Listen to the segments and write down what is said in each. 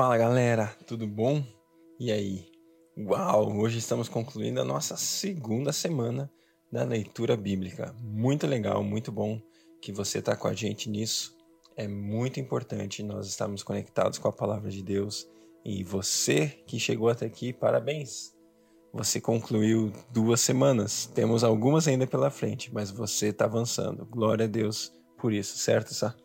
Fala galera, tudo bom? E aí? Uau, hoje estamos concluindo a nossa segunda semana da leitura bíblica. Muito legal, muito bom que você está com a gente nisso. É muito importante nós estarmos conectados com a palavra de Deus. E você que chegou até aqui, parabéns! Você concluiu duas semanas. Temos algumas ainda pela frente, mas você está avançando. Glória a Deus por isso, certo, Sá?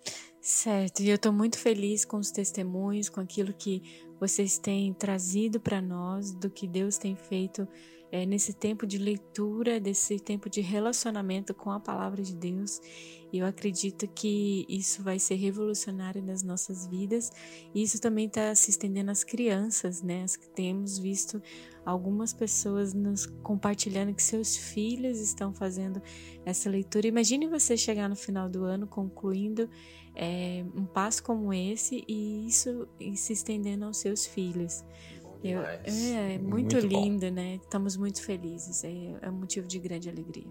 Certo, e eu estou muito feliz com os testemunhos, com aquilo que vocês têm trazido para nós, do que Deus tem feito é, nesse tempo de leitura, desse tempo de relacionamento com a palavra de Deus. E eu acredito que isso vai ser revolucionário nas nossas vidas. E isso também está se estendendo às crianças, né? Temos visto algumas pessoas nos compartilhando que seus filhos estão fazendo essa leitura. Imagine você chegar no final do ano concluindo é, um passo como esse e isso e se estendendo aos seus filhos. Eu, é, é muito, muito lindo, bom. né? Estamos muito felizes. É, é um motivo de grande alegria.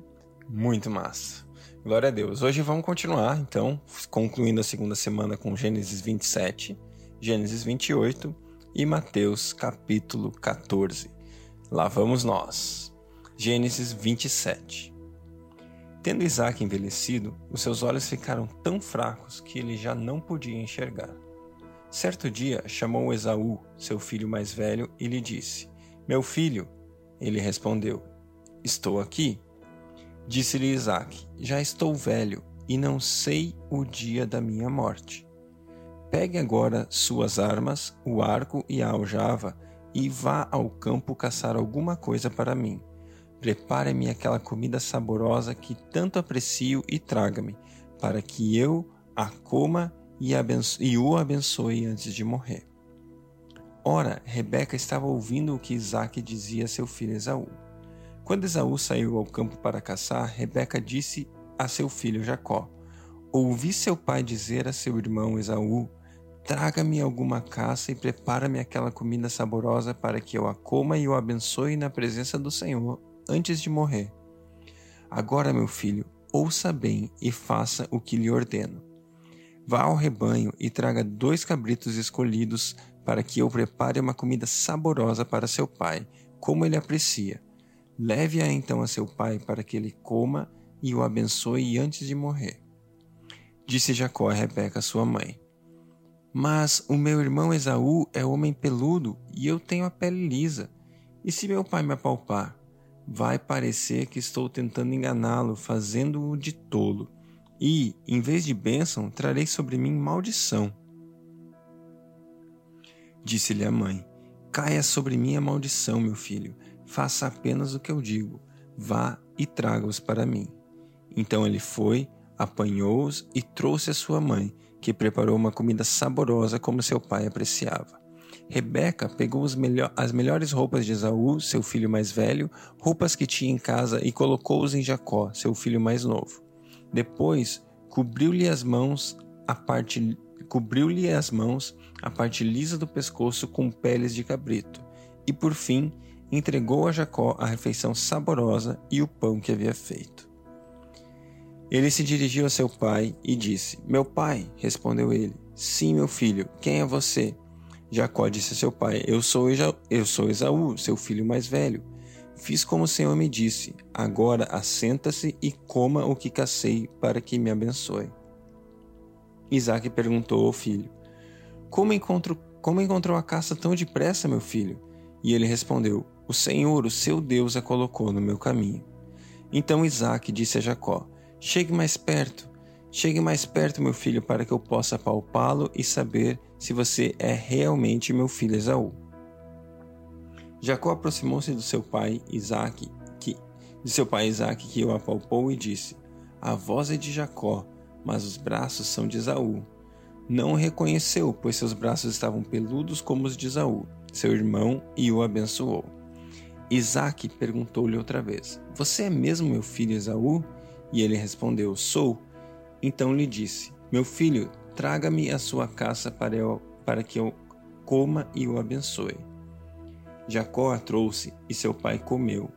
Muito massa. Glória a Deus. Hoje vamos continuar, então, concluindo a segunda semana com Gênesis 27, Gênesis 28 e Mateus capítulo 14. Lá vamos nós. Gênesis 27. Tendo Isaac envelhecido, os seus olhos ficaram tão fracos que ele já não podia enxergar. Certo dia chamou Esaú, seu filho mais velho, e lhe disse: Meu filho. Ele respondeu: Estou aqui. Disse-lhe Isaac: Já estou velho e não sei o dia da minha morte. Pegue agora suas armas, o arco e a aljava, e vá ao campo caçar alguma coisa para mim. Prepare-me aquela comida saborosa que tanto aprecio e traga-me, para que eu a coma e, e o abençoe antes de morrer. Ora, Rebeca estava ouvindo o que Isaac dizia a seu filho Esaú. Quando Esaú saiu ao campo para caçar, Rebeca disse a seu filho Jacó: Ouvi seu pai dizer a seu irmão Esaú: Traga-me alguma caça e prepara-me aquela comida saborosa para que eu a coma e o abençoe na presença do Senhor antes de morrer. Agora, meu filho, ouça bem e faça o que lhe ordeno. Vá ao rebanho e traga dois cabritos escolhidos para que eu prepare uma comida saborosa para seu pai, como ele aprecia. Leve-a então a seu pai para que ele coma e o abençoe antes de morrer. Disse Jacó a Rebeca, sua mãe: mas o meu irmão Esaú é homem peludo e eu tenho a pele lisa. E se meu pai me apalpar? Vai parecer que estou tentando enganá-lo, fazendo-o de tolo. E, em vez de bênção, trarei sobre mim maldição. Disse-lhe a mãe: Caia sobre mim a maldição, meu filho. Faça apenas o que eu digo. Vá e traga-os para mim. Então ele foi, apanhou-os e trouxe a sua mãe que preparou uma comida saborosa como seu pai apreciava. Rebeca pegou as melhores roupas de Esaú, seu filho mais velho, roupas que tinha em casa, e colocou-os em Jacó, seu filho mais novo. Depois, cobriu-lhe as mãos a parte cobriu-lhe as mãos a parte lisa do pescoço com peles de cabrito, e por fim entregou a Jacó a refeição saborosa e o pão que havia feito. Ele se dirigiu a seu pai e disse: Meu pai, respondeu ele. Sim, meu filho, quem é você? Jacó disse a seu pai: Eu sou, eu sou Esaú, seu filho mais velho. Fiz como o Senhor me disse. Agora assenta-se e coma o que cacei, para que me abençoe. Isaac perguntou ao filho: como, encontro, como encontrou a caça tão depressa, meu filho? E ele respondeu: O Senhor, o seu Deus, a colocou no meu caminho. Então Isaac disse a Jacó: Chegue mais perto. Chegue mais perto, meu filho, para que eu possa palpá-lo e saber se você é realmente meu filho Esaú. Jacó aproximou-se do seu pai Isaque, que, de seu pai Isaque, que o apalpou e disse: A voz é de Jacó, mas os braços são de Esaú. Não o reconheceu, pois seus braços estavam peludos como os de Esaú, seu irmão, e o abençoou. Isaque perguntou-lhe outra vez: Você é mesmo meu filho Esaú? E ele respondeu: Sou. Então lhe disse: Meu filho, traga-me a sua caça para, eu, para que eu coma e o abençoe. Jacó a trouxe e seu pai comeu.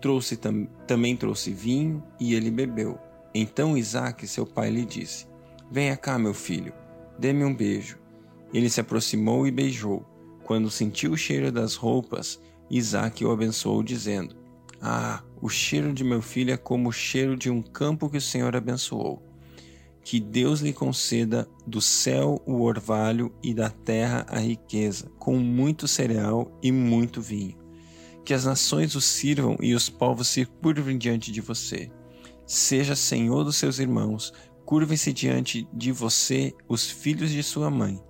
Trouxe tam, também trouxe vinho e ele bebeu. Então Isaac, seu pai, lhe disse: Venha cá, meu filho, dê-me um beijo. Ele se aproximou e beijou. Quando sentiu o cheiro das roupas, Isaac o abençoou, dizendo: Ah, o cheiro de meu filho é como o cheiro de um campo que o Senhor abençoou. Que Deus lhe conceda do céu o orvalho e da terra a riqueza, com muito cereal e muito vinho. Que as nações o sirvam e os povos se curvem diante de você. Seja senhor dos seus irmãos, curvem-se diante de você os filhos de sua mãe.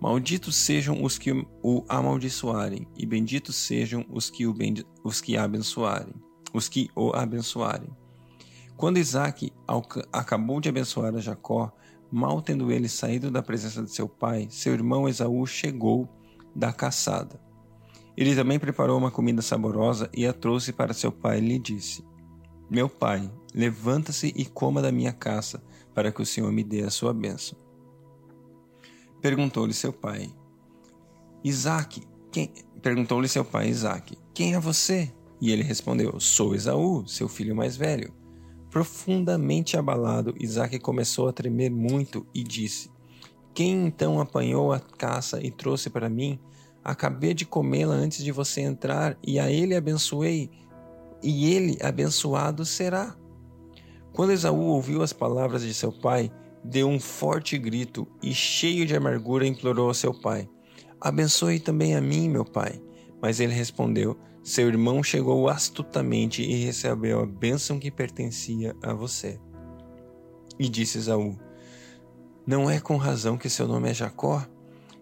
Malditos sejam os que o amaldiçoarem, e benditos sejam os que o, os que abençoarem, os que o abençoarem. Quando Isaac acabou de abençoar a Jacó, mal tendo ele saído da presença de seu pai, seu irmão Esaú chegou da caçada. Ele também preparou uma comida saborosa e a trouxe para seu pai e lhe disse: Meu pai, levanta-se e coma da minha caça, para que o Senhor me dê a sua bênção. Perguntou-lhe seu pai: Isaac, quem? Perguntou-lhe seu pai Isaac: Quem é você? E ele respondeu: Sou Esaú, seu filho mais velho. Profundamente abalado, Isaac começou a tremer muito e disse: Quem então apanhou a caça e trouxe para mim? Acabei de comê-la antes de você entrar, e a ele abençoei, e ele abençoado será. Quando Esaú ouviu as palavras de seu pai, deu um forte grito e, cheio de amargura, implorou ao seu pai: Abençoe também a mim, meu pai. Mas ele respondeu: seu irmão chegou astutamente e recebeu a bênção que pertencia a você. E disse Esaú: Não é com razão que seu nome é Jacó?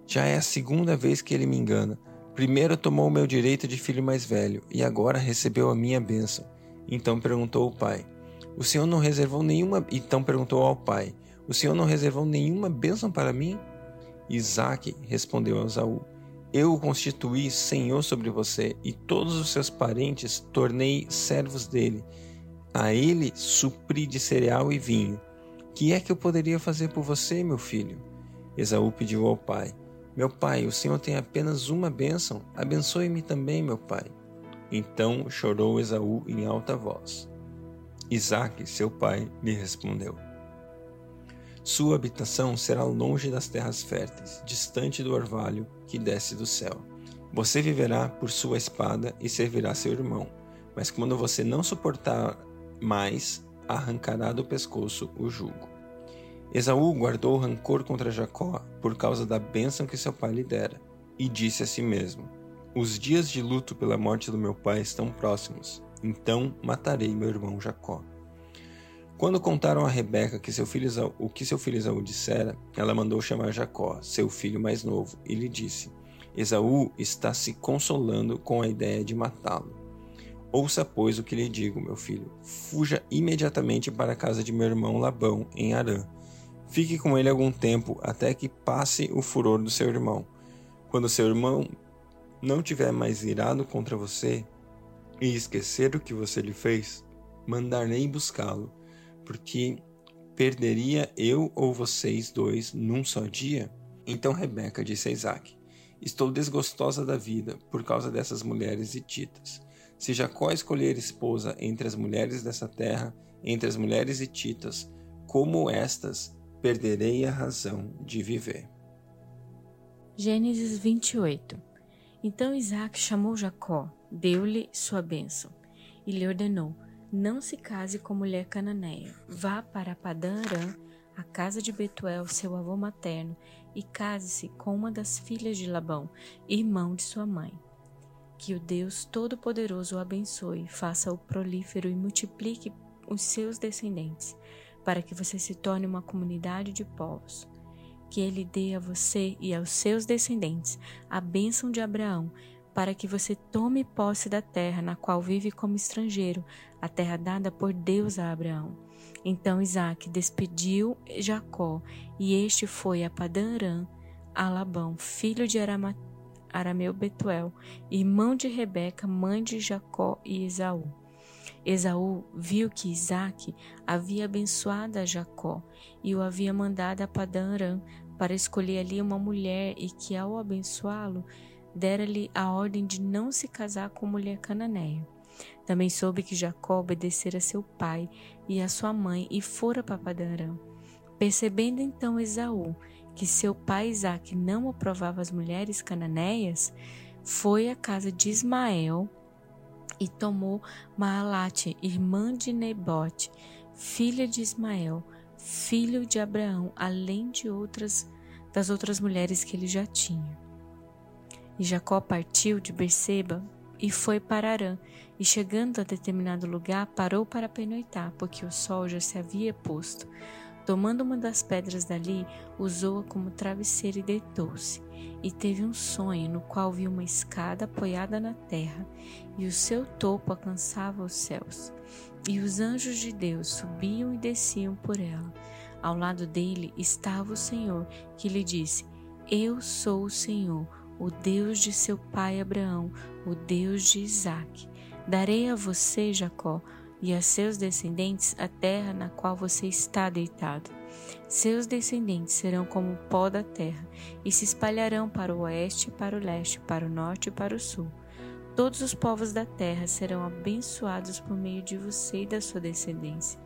Já é a segunda vez que ele me engana. Primeiro tomou o meu direito de filho mais velho e agora recebeu a minha bênção. Então perguntou ao pai: O senhor não reservou nenhuma. Então perguntou ao pai: O senhor não reservou nenhuma bênção para mim? Isaac respondeu a Esaú: eu o constituí senhor sobre você, e todos os seus parentes tornei servos dele. A ele supri de cereal e vinho. Que é que eu poderia fazer por você, meu filho? Esaú pediu ao pai: Meu pai, o senhor tem apenas uma bênção. Abençoe-me também, meu pai. Então chorou Esaú em alta voz. Isaque, seu pai, lhe respondeu: sua habitação será longe das terras férteis, distante do orvalho que desce do céu. Você viverá por sua espada e servirá seu irmão, mas quando você não suportar mais, arrancará do pescoço o jugo. Esaú guardou rancor contra Jacó por causa da bênção que seu pai lhe dera, e disse a si mesmo: Os dias de luto pela morte do meu pai estão próximos, então matarei meu irmão Jacó. Quando contaram a Rebeca que seu filho Esaú, o que seu filho Esaú dissera, ela mandou chamar Jacó, seu filho mais novo, e lhe disse: Esaú está se consolando com a ideia de matá-lo. Ouça, pois, o que lhe digo, meu filho. Fuja imediatamente para a casa de meu irmão Labão, em Arã. Fique com ele algum tempo, até que passe o furor do seu irmão. Quando seu irmão não tiver mais irado contra você e esquecer o que você lhe fez, mandar-lhe buscá-lo porque perderia eu ou vocês dois num só dia? Então Rebeca disse a Isaac: Estou desgostosa da vida por causa dessas mulheres hititas. Se Jacó escolher esposa entre as mulheres dessa terra, entre as mulheres hititas, como estas, perderei a razão de viver. Gênesis 28 Então Isaac chamou Jacó, deu-lhe sua bênção e lhe ordenou: não se case com mulher cananeia. Vá para Padã Arã, a casa de Betuel, seu avô materno, e case-se com uma das filhas de Labão, irmão de sua mãe. Que o Deus Todo-Poderoso o abençoe, faça-o prolífero e multiplique os seus descendentes, para que você se torne uma comunidade de povos. Que ele dê a você e aos seus descendentes a bênção de Abraão para que você tome posse da terra na qual vive como estrangeiro, a terra dada por Deus a Abraão. Então Isaac despediu Jacó, e este foi a Padanrã, a Labão, filho de Arama, Arameu Betuel, irmão de Rebeca, mãe de Jacó e Esaú. Esaú viu que Isaac havia abençoado a Jacó e o havia mandado a Padanrã para escolher ali uma mulher e que ao abençoá-lo dera-lhe a ordem de não se casar com mulher cananeia. Também soube que Jacó obedecera seu pai e a sua mãe e fora para Padarã. Percebendo então Esaú que seu pai Isaac não aprovava as mulheres cananeias, foi à casa de Ismael e tomou Maalate, irmã de Nebote, filha de Ismael, filho de Abraão, além de outras das outras mulheres que ele já tinha. E Jacó partiu de Berseba e foi para Arã, e chegando a determinado lugar, parou para penoitar, porque o sol já se havia posto. Tomando uma das pedras dali, usou-a como travesseiro e deitou-se. E teve um sonho no qual viu uma escada apoiada na terra, e o seu topo alcançava os céus. E os anjos de Deus subiam e desciam por ela. Ao lado dele estava o Senhor, que lhe disse: Eu sou o Senhor, o Deus de seu pai Abraão, o Deus de Isaque. Darei a você, Jacó, e a seus descendentes a terra na qual você está deitado. Seus descendentes serão como o pó da terra e se espalharão para o oeste, para o leste, para o norte e para o sul. Todos os povos da terra serão abençoados por meio de você e da sua descendência.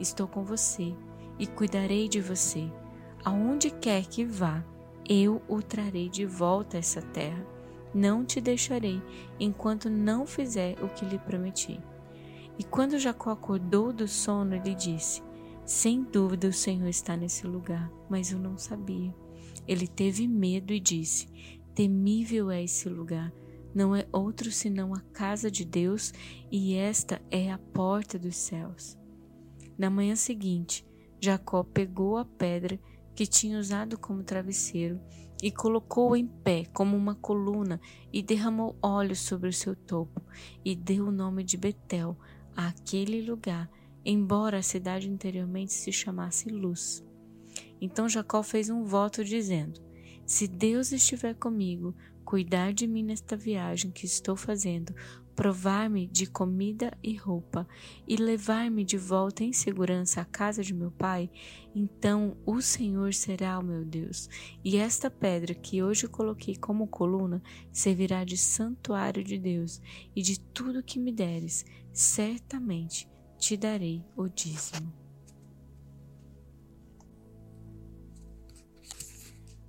Estou com você e cuidarei de você. Aonde quer que vá, eu o trarei de volta a essa terra. Não te deixarei enquanto não fizer o que lhe prometi. E quando Jacó acordou do sono, ele disse: Sem dúvida o Senhor está nesse lugar, mas eu não sabia. Ele teve medo e disse: Temível é esse lugar. Não é outro senão a casa de Deus, e esta é a porta dos céus. Na manhã seguinte, Jacó pegou a pedra que tinha usado como travesseiro e colocou-o em pé como uma coluna e derramou óleo sobre o seu topo e deu o nome de Betel, àquele lugar, embora a cidade anteriormente se chamasse Luz. Então Jacó fez um voto dizendo: Se Deus estiver comigo, cuidar de mim nesta viagem que estou fazendo, provar-me de comida e roupa e levar-me de volta em segurança à casa de meu pai, então o Senhor será o meu Deus, e esta pedra que hoje coloquei como coluna servirá de santuário de Deus, e de tudo que me deres, certamente te darei o dízimo.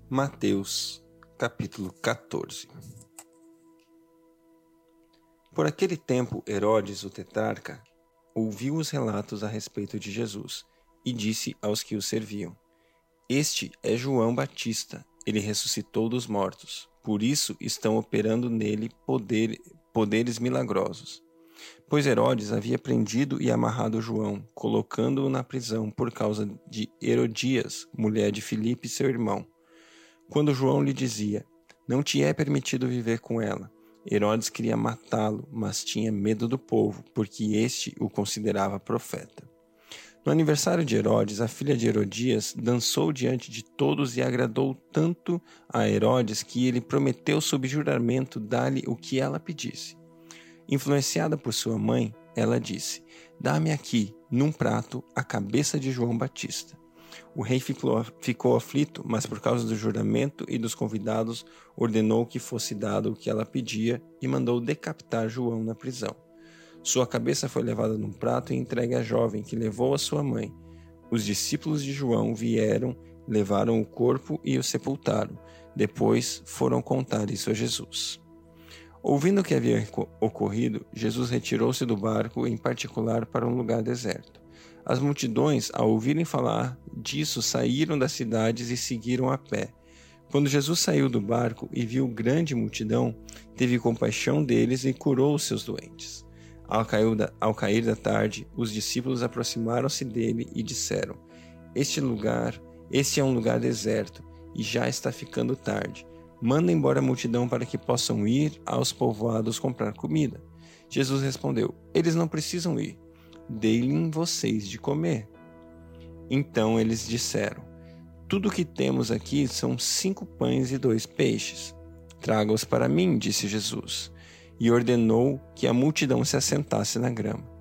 Mateus, capítulo 14 por aquele tempo, Herodes, o tetrarca, ouviu os relatos a respeito de Jesus e disse aos que o serviam: Este é João Batista, ele ressuscitou dos mortos. Por isso estão operando nele poder, poderes milagrosos. Pois Herodes havia prendido e amarrado João, colocando-o na prisão por causa de Herodias, mulher de Filipe, seu irmão. Quando João lhe dizia: Não te é permitido viver com ela, Herodes queria matá-lo, mas tinha medo do povo, porque este o considerava profeta. No aniversário de Herodes, a filha de Herodias dançou diante de todos e agradou tanto a Herodes que ele prometeu sob juramento dar-lhe o que ela pedisse. Influenciada por sua mãe, ela disse: Dá-me aqui, num prato, a cabeça de João Batista. O rei ficou, ficou aflito, mas por causa do juramento e dos convidados, ordenou que fosse dado o que ela pedia e mandou decapitar João na prisão. Sua cabeça foi levada num prato e entregue à jovem, que levou a sua mãe. Os discípulos de João vieram, levaram o corpo e o sepultaram. Depois foram contar isso a Jesus. Ouvindo o que havia ocorrido, Jesus retirou-se do barco, em particular para um lugar deserto. As multidões, ao ouvirem falar disso, saíram das cidades e seguiram a pé. Quando Jesus saiu do barco e viu grande multidão, teve compaixão deles e curou os seus doentes. Ao da, ao cair da tarde, os discípulos aproximaram-se dele e disseram: Este lugar, este é um lugar deserto e já está ficando tarde. Manda embora a multidão para que possam ir aos povoados comprar comida. Jesus respondeu: Eles não precisam ir dei-lhe vocês de comer. Então eles disseram: Tudo o que temos aqui são cinco pães e dois peixes. Traga-os para mim, disse Jesus, e ordenou que a multidão se assentasse na grama.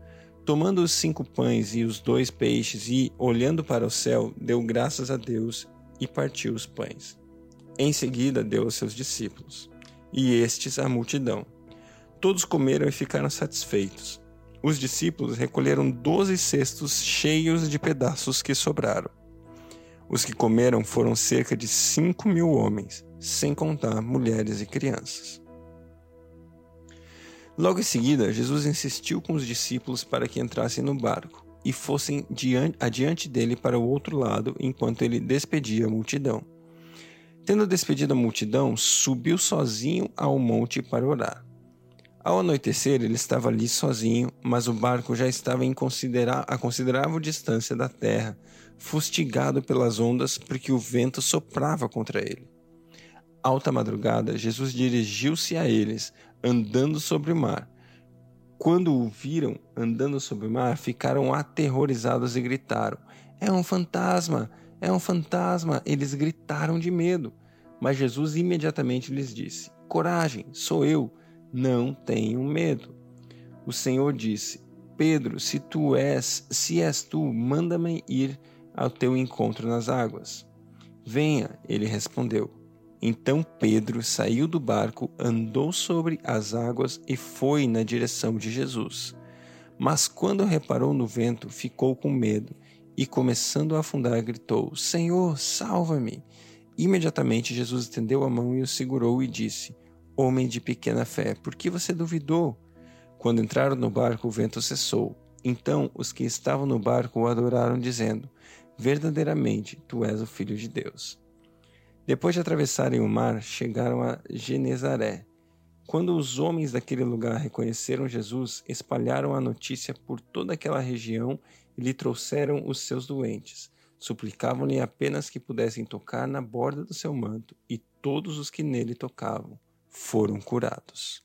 Tomando os cinco pães e os dois peixes e, olhando para o céu, deu graças a Deus e partiu os pães. Em seguida deu aos seus discípulos, e estes à multidão. Todos comeram e ficaram satisfeitos os discípulos recolheram doze cestos cheios de pedaços que sobraram. Os que comeram foram cerca de cinco mil homens, sem contar mulheres e crianças. Logo em seguida, Jesus insistiu com os discípulos para que entrassem no barco e fossem adiante dele para o outro lado enquanto ele despedia a multidão. Tendo despedido a multidão, subiu sozinho ao monte para orar. Ao anoitecer, ele estava ali sozinho, mas o barco já estava considera a considerável distância da terra, fustigado pelas ondas porque o vento soprava contra ele. Alta madrugada, Jesus dirigiu-se a eles, andando sobre o mar. Quando o viram andando sobre o mar, ficaram aterrorizados e gritaram: É um fantasma! É um fantasma! Eles gritaram de medo. Mas Jesus imediatamente lhes disse: Coragem, sou eu não tenham medo. O Senhor disse: Pedro, se tu és, se és tu, manda-me ir ao teu encontro nas águas. Venha, ele respondeu. Então Pedro saiu do barco, andou sobre as águas e foi na direção de Jesus. Mas quando reparou no vento, ficou com medo e, começando a afundar, gritou: Senhor, salva-me! Imediatamente Jesus estendeu a mão e o segurou e disse: Homem de pequena fé, por que você duvidou? Quando entraram no barco, o vento cessou. Então os que estavam no barco o adoraram, dizendo: Verdadeiramente, tu és o Filho de Deus. Depois de atravessarem o mar, chegaram a Genezaré. Quando os homens daquele lugar reconheceram Jesus, espalharam a notícia por toda aquela região e lhe trouxeram os seus doentes. Suplicavam-lhe apenas que pudessem tocar na borda do seu manto, e todos os que nele tocavam foram curados.